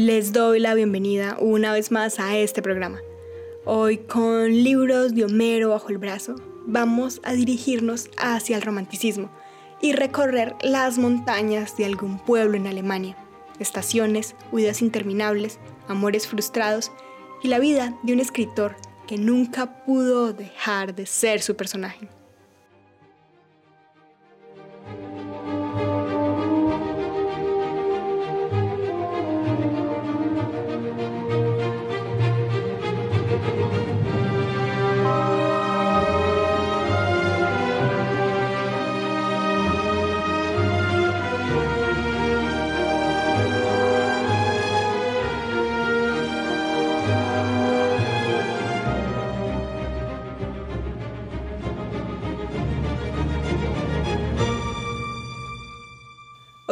Les doy la bienvenida una vez más a este programa. Hoy con libros de Homero bajo el brazo vamos a dirigirnos hacia el romanticismo y recorrer las montañas de algún pueblo en Alemania, estaciones, huidas interminables, amores frustrados y la vida de un escritor que nunca pudo dejar de ser su personaje.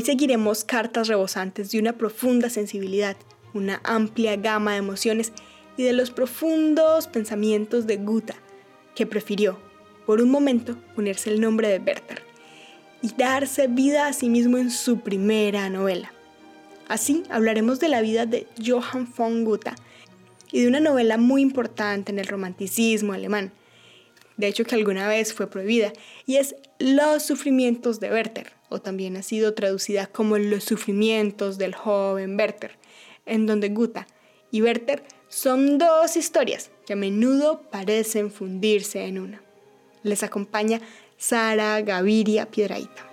Hoy seguiremos cartas rebosantes de una profunda sensibilidad, una amplia gama de emociones y de los profundos pensamientos de Guta, que prefirió, por un momento, ponerse el nombre de Werther y darse vida a sí mismo en su primera novela. Así hablaremos de la vida de Johann von Guta y de una novela muy importante en el romanticismo alemán, de hecho que alguna vez fue prohibida, y es Los sufrimientos de Werther, o también ha sido traducida como Los sufrimientos del joven Werther, en donde Guta y Werther son dos historias que a menudo parecen fundirse en una. Les acompaña Sara Gaviria Piedraíta.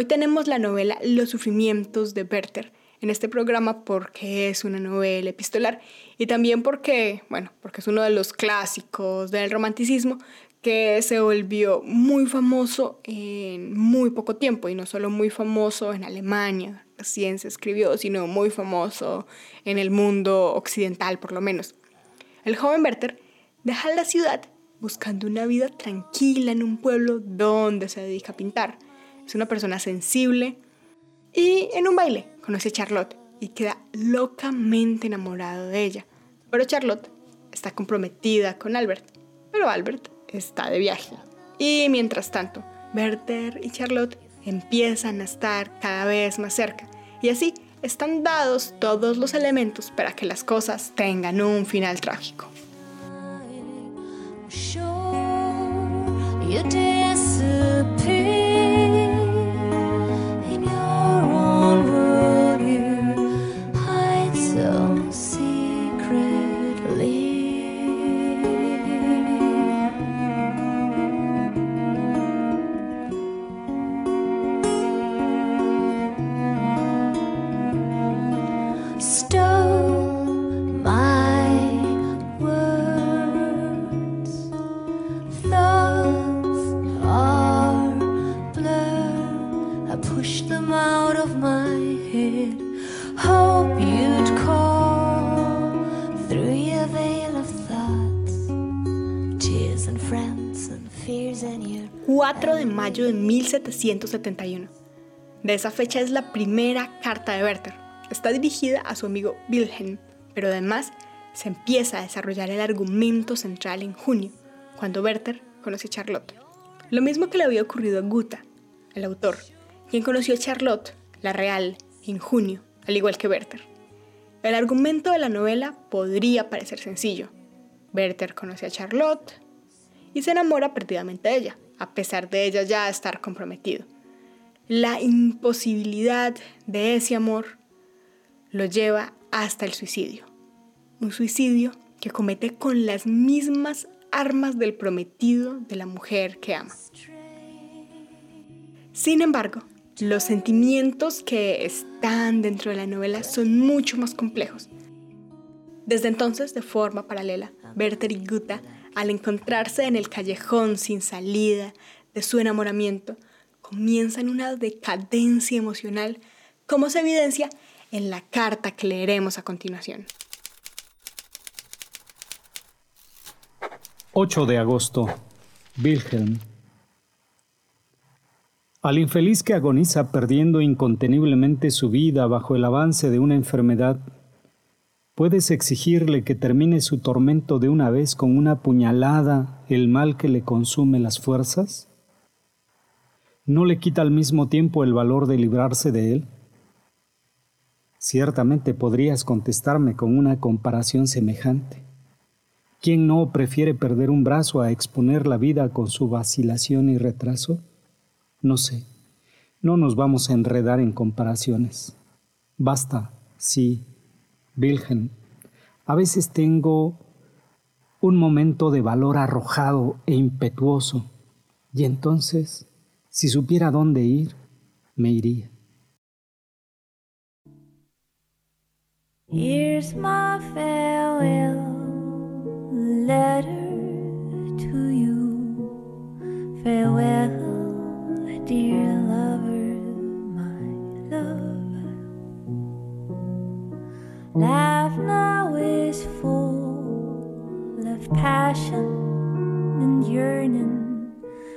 Hoy tenemos la novela Los sufrimientos de Werther en este programa porque es una novela epistolar y también porque, bueno, porque es uno de los clásicos del romanticismo que se volvió muy famoso en muy poco tiempo y no solo muy famoso en Alemania, recién se escribió, sino muy famoso en el mundo occidental por lo menos. El joven Werther deja la ciudad buscando una vida tranquila en un pueblo donde se dedica a pintar es una persona sensible y en un baile conoce a Charlotte y queda locamente enamorado de ella. Pero Charlotte está comprometida con Albert, pero Albert está de viaje. Y mientras tanto, Werther y Charlotte empiezan a estar cada vez más cerca y así están dados todos los elementos para que las cosas tengan un final trágico. De mayo de 1771. De esa fecha es la primera carta de Werther. Está dirigida a su amigo Wilhelm, pero además se empieza a desarrollar el argumento central en junio, cuando Werther conoce a Charlotte. Lo mismo que le había ocurrido a Guta, el autor, quien conoció a Charlotte, la real, en junio, al igual que Werther. El argumento de la novela podría parecer sencillo. Werther conoce a Charlotte y se enamora perdidamente de ella, a pesar de ella ya estar comprometido. La imposibilidad de ese amor lo lleva hasta el suicidio. Un suicidio que comete con las mismas armas del prometido de la mujer que ama. Sin embargo, los sentimientos que están dentro de la novela son mucho más complejos. Desde entonces, de forma paralela, Werther y Guta, al encontrarse en el callejón sin salida de su enamoramiento, comienzan una decadencia emocional, como se evidencia en la carta que leeremos a continuación. 8 de agosto. Wilhelm. Al infeliz que agoniza perdiendo inconteniblemente su vida bajo el avance de una enfermedad, ¿puedes exigirle que termine su tormento de una vez con una puñalada el mal que le consume las fuerzas? ¿No le quita al mismo tiempo el valor de librarse de él? Ciertamente podrías contestarme con una comparación semejante. ¿Quién no prefiere perder un brazo a exponer la vida con su vacilación y retraso? No sé, no nos vamos a enredar en comparaciones. Basta, sí, Virgen. A veces tengo un momento de valor arrojado e impetuoso, y entonces, si supiera dónde ir, me iría. Here's my farewell passion and yearning,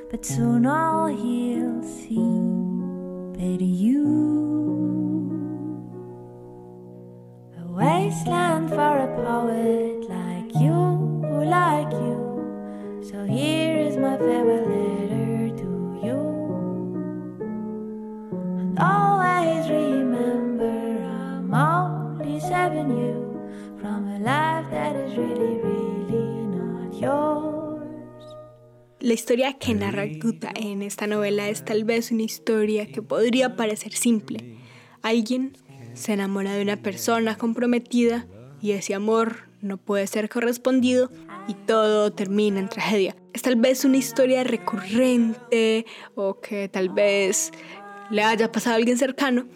but soon all he'll see but you. A wasteland for a poet like you, like you. So here is my farewell La historia que narra Guta en esta novela es tal vez una historia que podría parecer simple. Alguien se enamora de una persona comprometida y ese amor no puede ser correspondido y todo termina en tragedia. Es tal vez una historia recurrente o que tal vez le haya pasado a alguien cercano,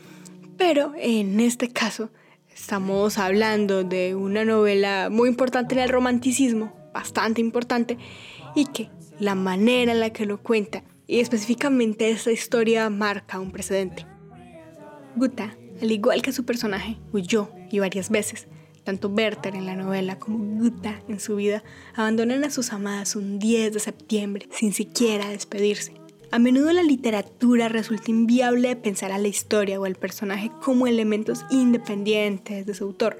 pero en este caso estamos hablando de una novela muy importante en el romanticismo, bastante importante, y que la manera en la que lo cuenta y específicamente esta historia marca un precedente. Guta al igual que su personaje, huyó y varias veces. Tanto Werther en la novela como Guta en su vida abandonan a sus amadas un 10 de septiembre sin siquiera despedirse. A menudo la literatura resulta inviable pensar a la historia o al personaje como elementos independientes de su autor,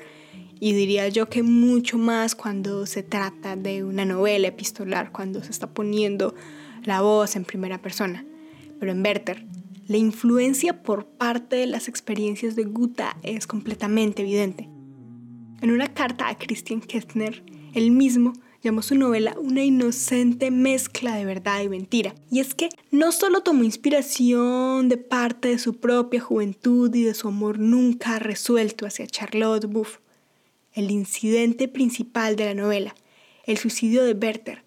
y diría yo que mucho más cuando se trata de una novela epistolar, cuando se está poniendo la voz en primera persona. Pero en Werther la influencia por parte de las experiencias de Guta es completamente evidente. En una carta a Christian Kestner, él mismo llamó su novela una inocente mezcla de verdad y mentira. Y es que no solo tomó inspiración de parte de su propia juventud y de su amor nunca resuelto hacia Charlotte Buff, el incidente principal de la novela, el suicidio de Werther,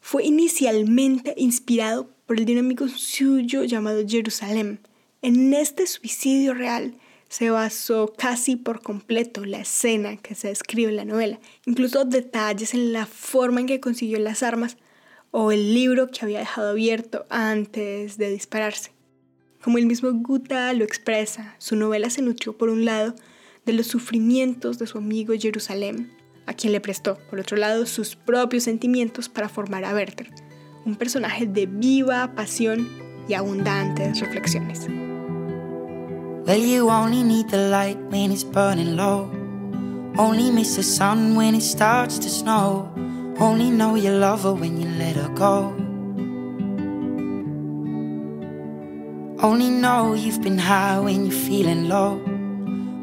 fue inicialmente inspirado por el dinámico suyo llamado Jerusalén. En este suicidio real se basó casi por completo la escena que se describe en la novela, incluso detalles en la forma en que consiguió las armas o el libro que había dejado abierto antes de dispararse. Como el mismo Guta lo expresa, su novela se nutrió por un lado de los sufrimientos de su amigo Jerusalén, a quien le prestó, por otro lado, sus propios sentimientos para formar a Werther, un personaje de viva pasión y abundantes reflexiones. Well, you only need the light when it's burning low. Only miss the sun when it starts to snow. Only know you love her when you let her go. Only know you've been high when you're feeling low.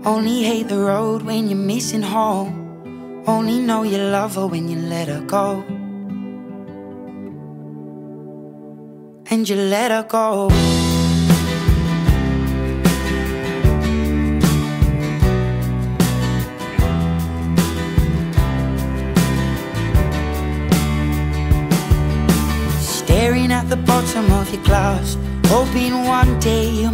Only hate the road when you're missing home. Only know you love her when you let her go. And you let her go. Staring at the bottom of your glass, hoping one day you'll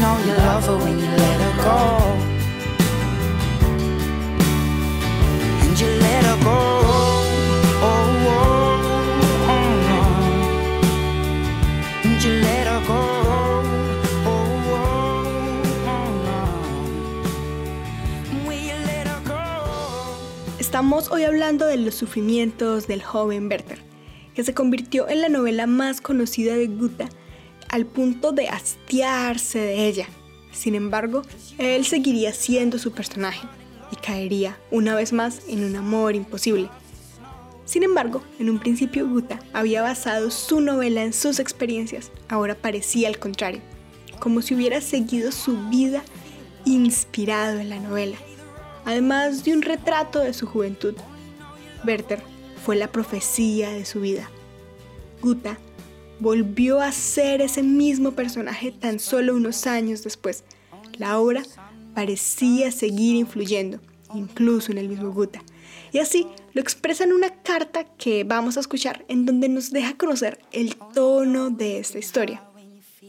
Love let go. Let go? Estamos hoy hablando de los sufrimientos del joven Werther, que se convirtió en la novela más conocida de Goethe al punto de hastiarse de ella. Sin embargo, él seguiría siendo su personaje y caería una vez más en un amor imposible. Sin embargo, en un principio Goethe había basado su novela en sus experiencias, ahora parecía al contrario, como si hubiera seguido su vida inspirado en la novela, además de un retrato de su juventud. Werther fue la profecía de su vida. Goethe volvió a ser ese mismo personaje tan solo unos años después. La obra parecía seguir influyendo, incluso en el mismo Goethe. Y así lo expresa en una carta que vamos a escuchar en donde nos deja conocer el tono de esta historia.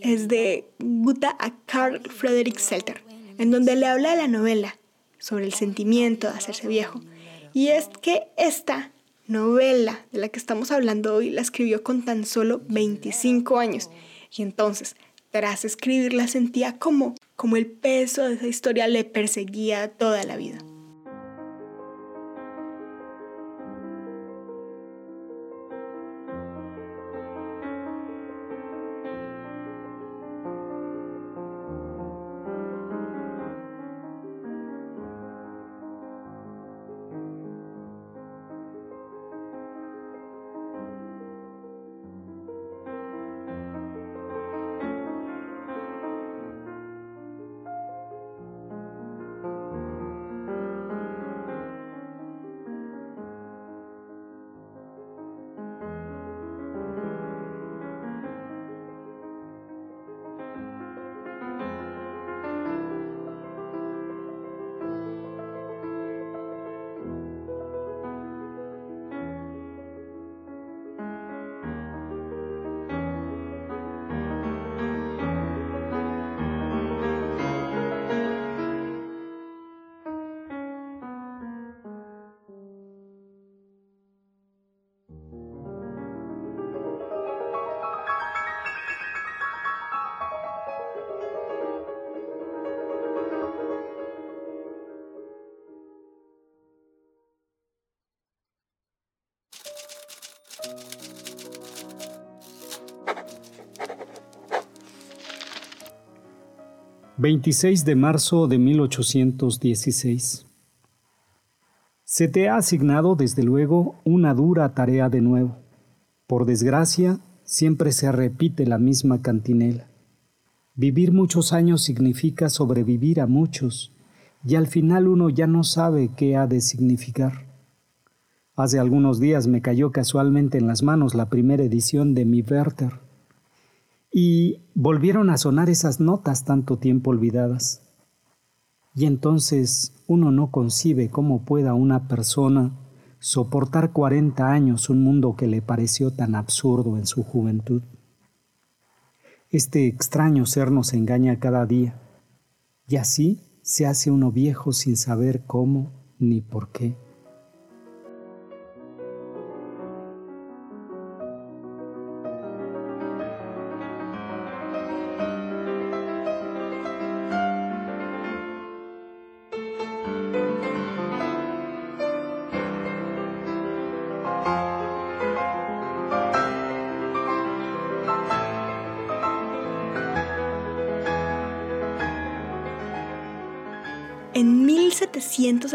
Es de Goethe a Carl Friedrich Selter, en donde le habla de la novela, sobre el sentimiento de hacerse viejo. Y es que esta novela de la que estamos hablando hoy la escribió con tan solo 25 años. Y entonces, tras escribirla, sentía como, como el peso de esa historia le perseguía toda la vida. ...26 de marzo de 1816... Se te ha asignado, desde luego, una dura tarea de nuevo. Por desgracia, siempre se repite la misma cantinela. Vivir muchos años significa sobrevivir a muchos, y al final uno ya no sabe qué ha de significar. Hace algunos días me cayó casualmente en las manos la primera edición de mi Werther. Y volvieron a sonar esas notas tanto tiempo olvidadas. Y entonces uno no concibe cómo pueda una persona soportar 40 años un mundo que le pareció tan absurdo en su juventud. Este extraño ser nos engaña cada día, y así se hace uno viejo sin saber cómo ni por qué.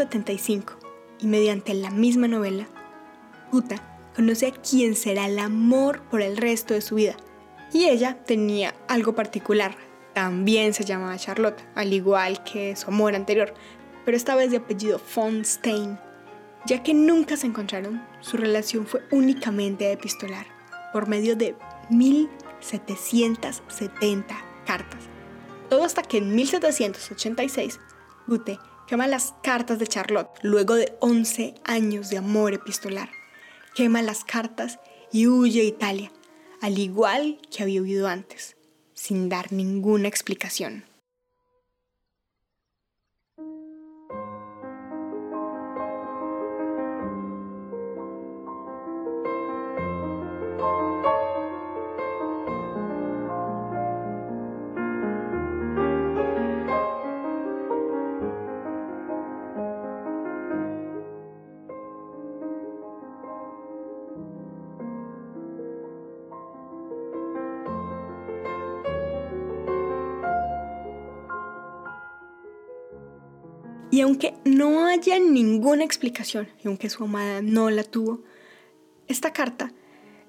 1775, y mediante la misma novela, Uta conoce a quien será el amor por el resto de su vida. Y ella tenía algo particular. También se llamaba Charlotte, al igual que su amor anterior, pero esta vez de apellido von Stein. Ya que nunca se encontraron, su relación fue únicamente epistolar, por medio de 1770 cartas. Todo hasta que en 1786 Goethe quema las cartas de Charlotte luego de 11 años de amor epistolar. Quema las cartas y huye a Italia, al igual que había huido antes, sin dar ninguna explicación. Y aunque no haya ninguna explicación, y aunque su amada no la tuvo, esta carta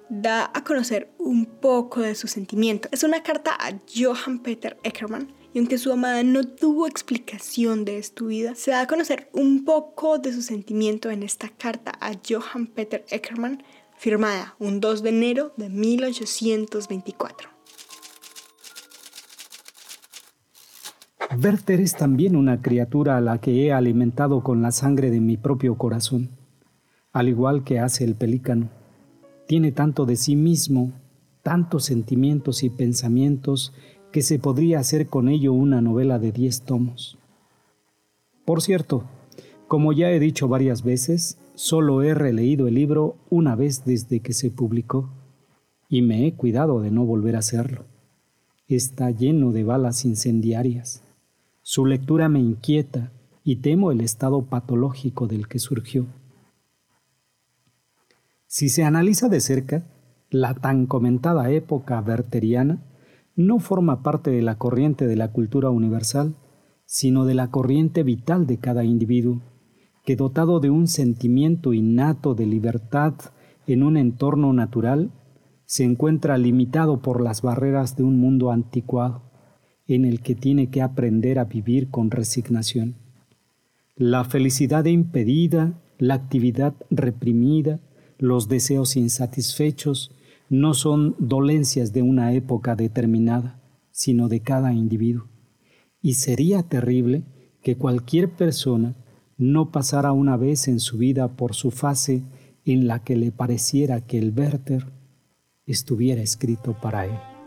da a conocer un poco de su sentimiento. Es una carta a Johann Peter Eckermann, y aunque su amada no tuvo explicación de su vida, se da a conocer un poco de su sentimiento en esta carta a Johann Peter Eckermann, firmada un 2 de enero de 1824. Werther es también una criatura a la que he alimentado con la sangre de mi propio corazón, al igual que hace el pelícano. Tiene tanto de sí mismo, tantos sentimientos y pensamientos que se podría hacer con ello una novela de diez tomos. Por cierto, como ya he dicho varias veces, solo he releído el libro una vez desde que se publicó y me he cuidado de no volver a hacerlo. Está lleno de balas incendiarias. Su lectura me inquieta y temo el estado patológico del que surgió. Si se analiza de cerca, la tan comentada época wertheriana no forma parte de la corriente de la cultura universal, sino de la corriente vital de cada individuo, que dotado de un sentimiento innato de libertad en un entorno natural, se encuentra limitado por las barreras de un mundo anticuado en el que tiene que aprender a vivir con resignación. La felicidad impedida, la actividad reprimida, los deseos insatisfechos no son dolencias de una época determinada, sino de cada individuo. Y sería terrible que cualquier persona no pasara una vez en su vida por su fase en la que le pareciera que el Werther estuviera escrito para él.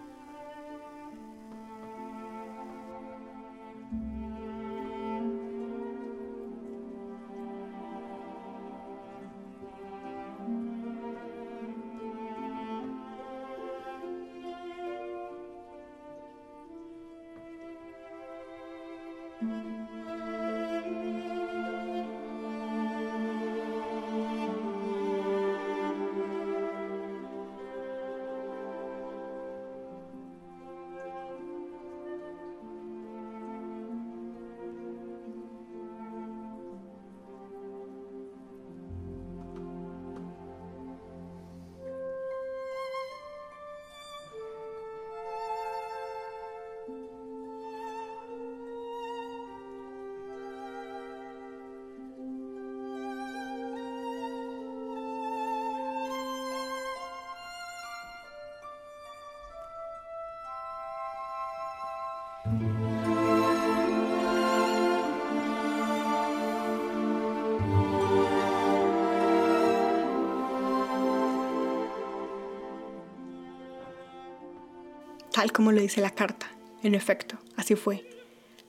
Como lo dice la carta. En efecto, así fue.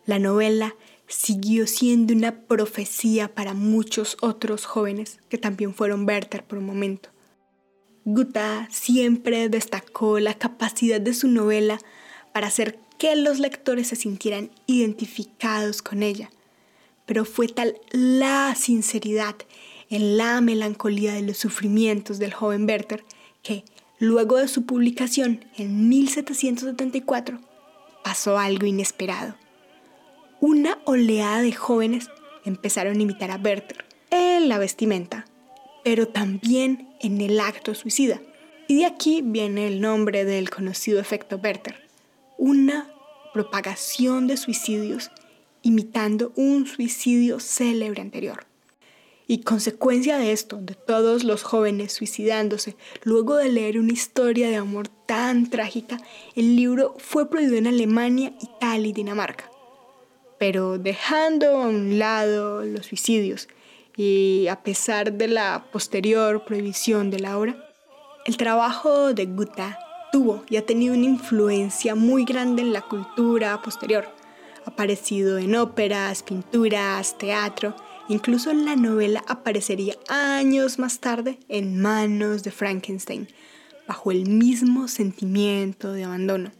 La novela siguió siendo una profecía para muchos otros jóvenes que también fueron Werther por un momento. Guta siempre destacó la capacidad de su novela para hacer que los lectores se sintieran identificados con ella, pero fue tal la sinceridad en la melancolía de los sufrimientos del joven Werther que, luego de su publicación en 1774, pasó algo inesperado. Una oleada de jóvenes empezaron a imitar a Werther en la vestimenta, pero también en el acto suicida. Y de aquí viene el nombre del conocido efecto Werther, una propagación de suicidios imitando un suicidio célebre anterior. Y consecuencia de esto, de todos los jóvenes suicidándose, luego de leer una historia de amor tan trágica, el libro fue prohibido en Alemania, Italia y Dinamarca. Pero dejando a un lado los suicidios y a pesar de la posterior prohibición de la obra, el trabajo de Goethe tuvo y ha tenido una influencia muy grande en la cultura posterior. Ha aparecido en óperas, pinturas, teatro, incluso la novela aparecería años más tarde en manos de Frankenstein, bajo el mismo sentimiento de abandono.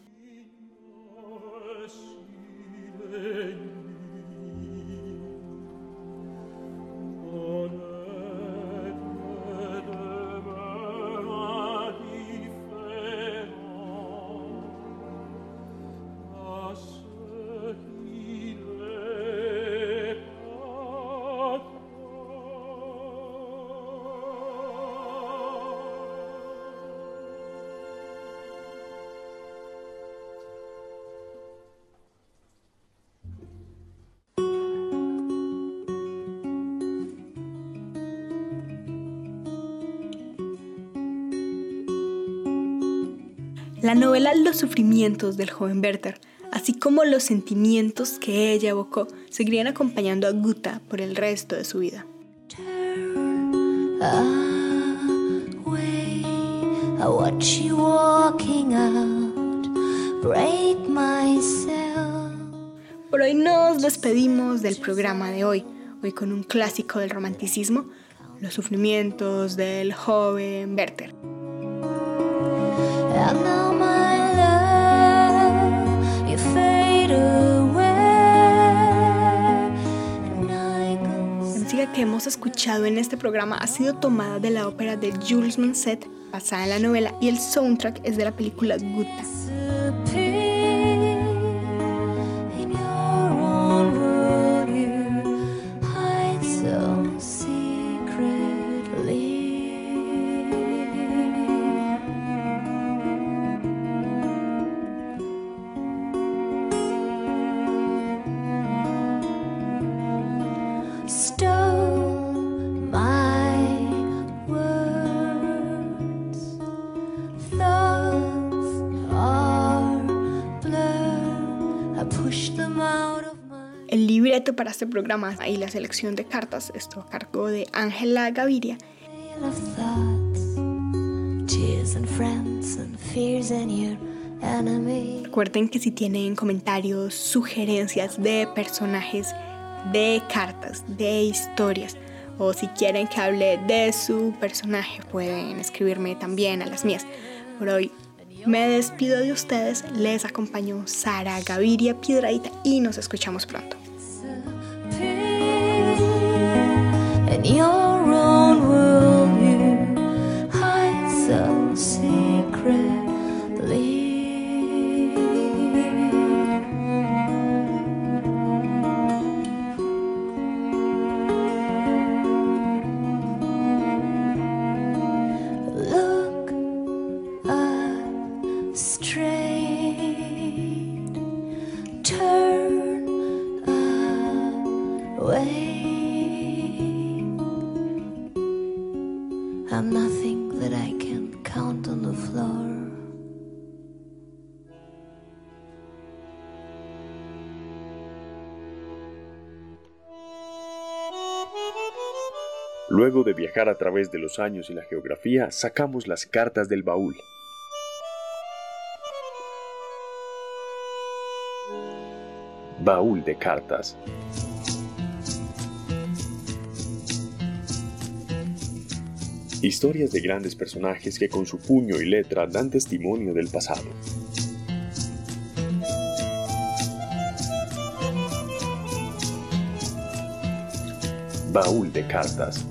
Sufrimientos del joven Werther, así como los sentimientos que ella evocó, seguirían acompañando a Guta por el resto de su vida. Por hoy nos despedimos del programa de hoy, hoy con un clásico del romanticismo, Los sufrimientos del joven Werther. Que hemos escuchado en este programa ha sido tomada de la ópera de Jules Manset, basada en la novela, y el soundtrack es de la película Gutta. Para este programa y la selección de cartas estuvo a cargo de Ángela Gaviria. Recuerden que si tienen comentarios, sugerencias de personajes, de cartas, de historias, o si quieren que hable de su personaje, pueden escribirme también a las mías. Por hoy me despido de ustedes, les acompañó Sara Gaviria Piedraita y nos escuchamos pronto. 你又若。Luego de viajar a través de los años y la geografía, sacamos las cartas del baúl. Baúl de Cartas. Historias de grandes personajes que con su puño y letra dan testimonio del pasado. Baúl de Cartas.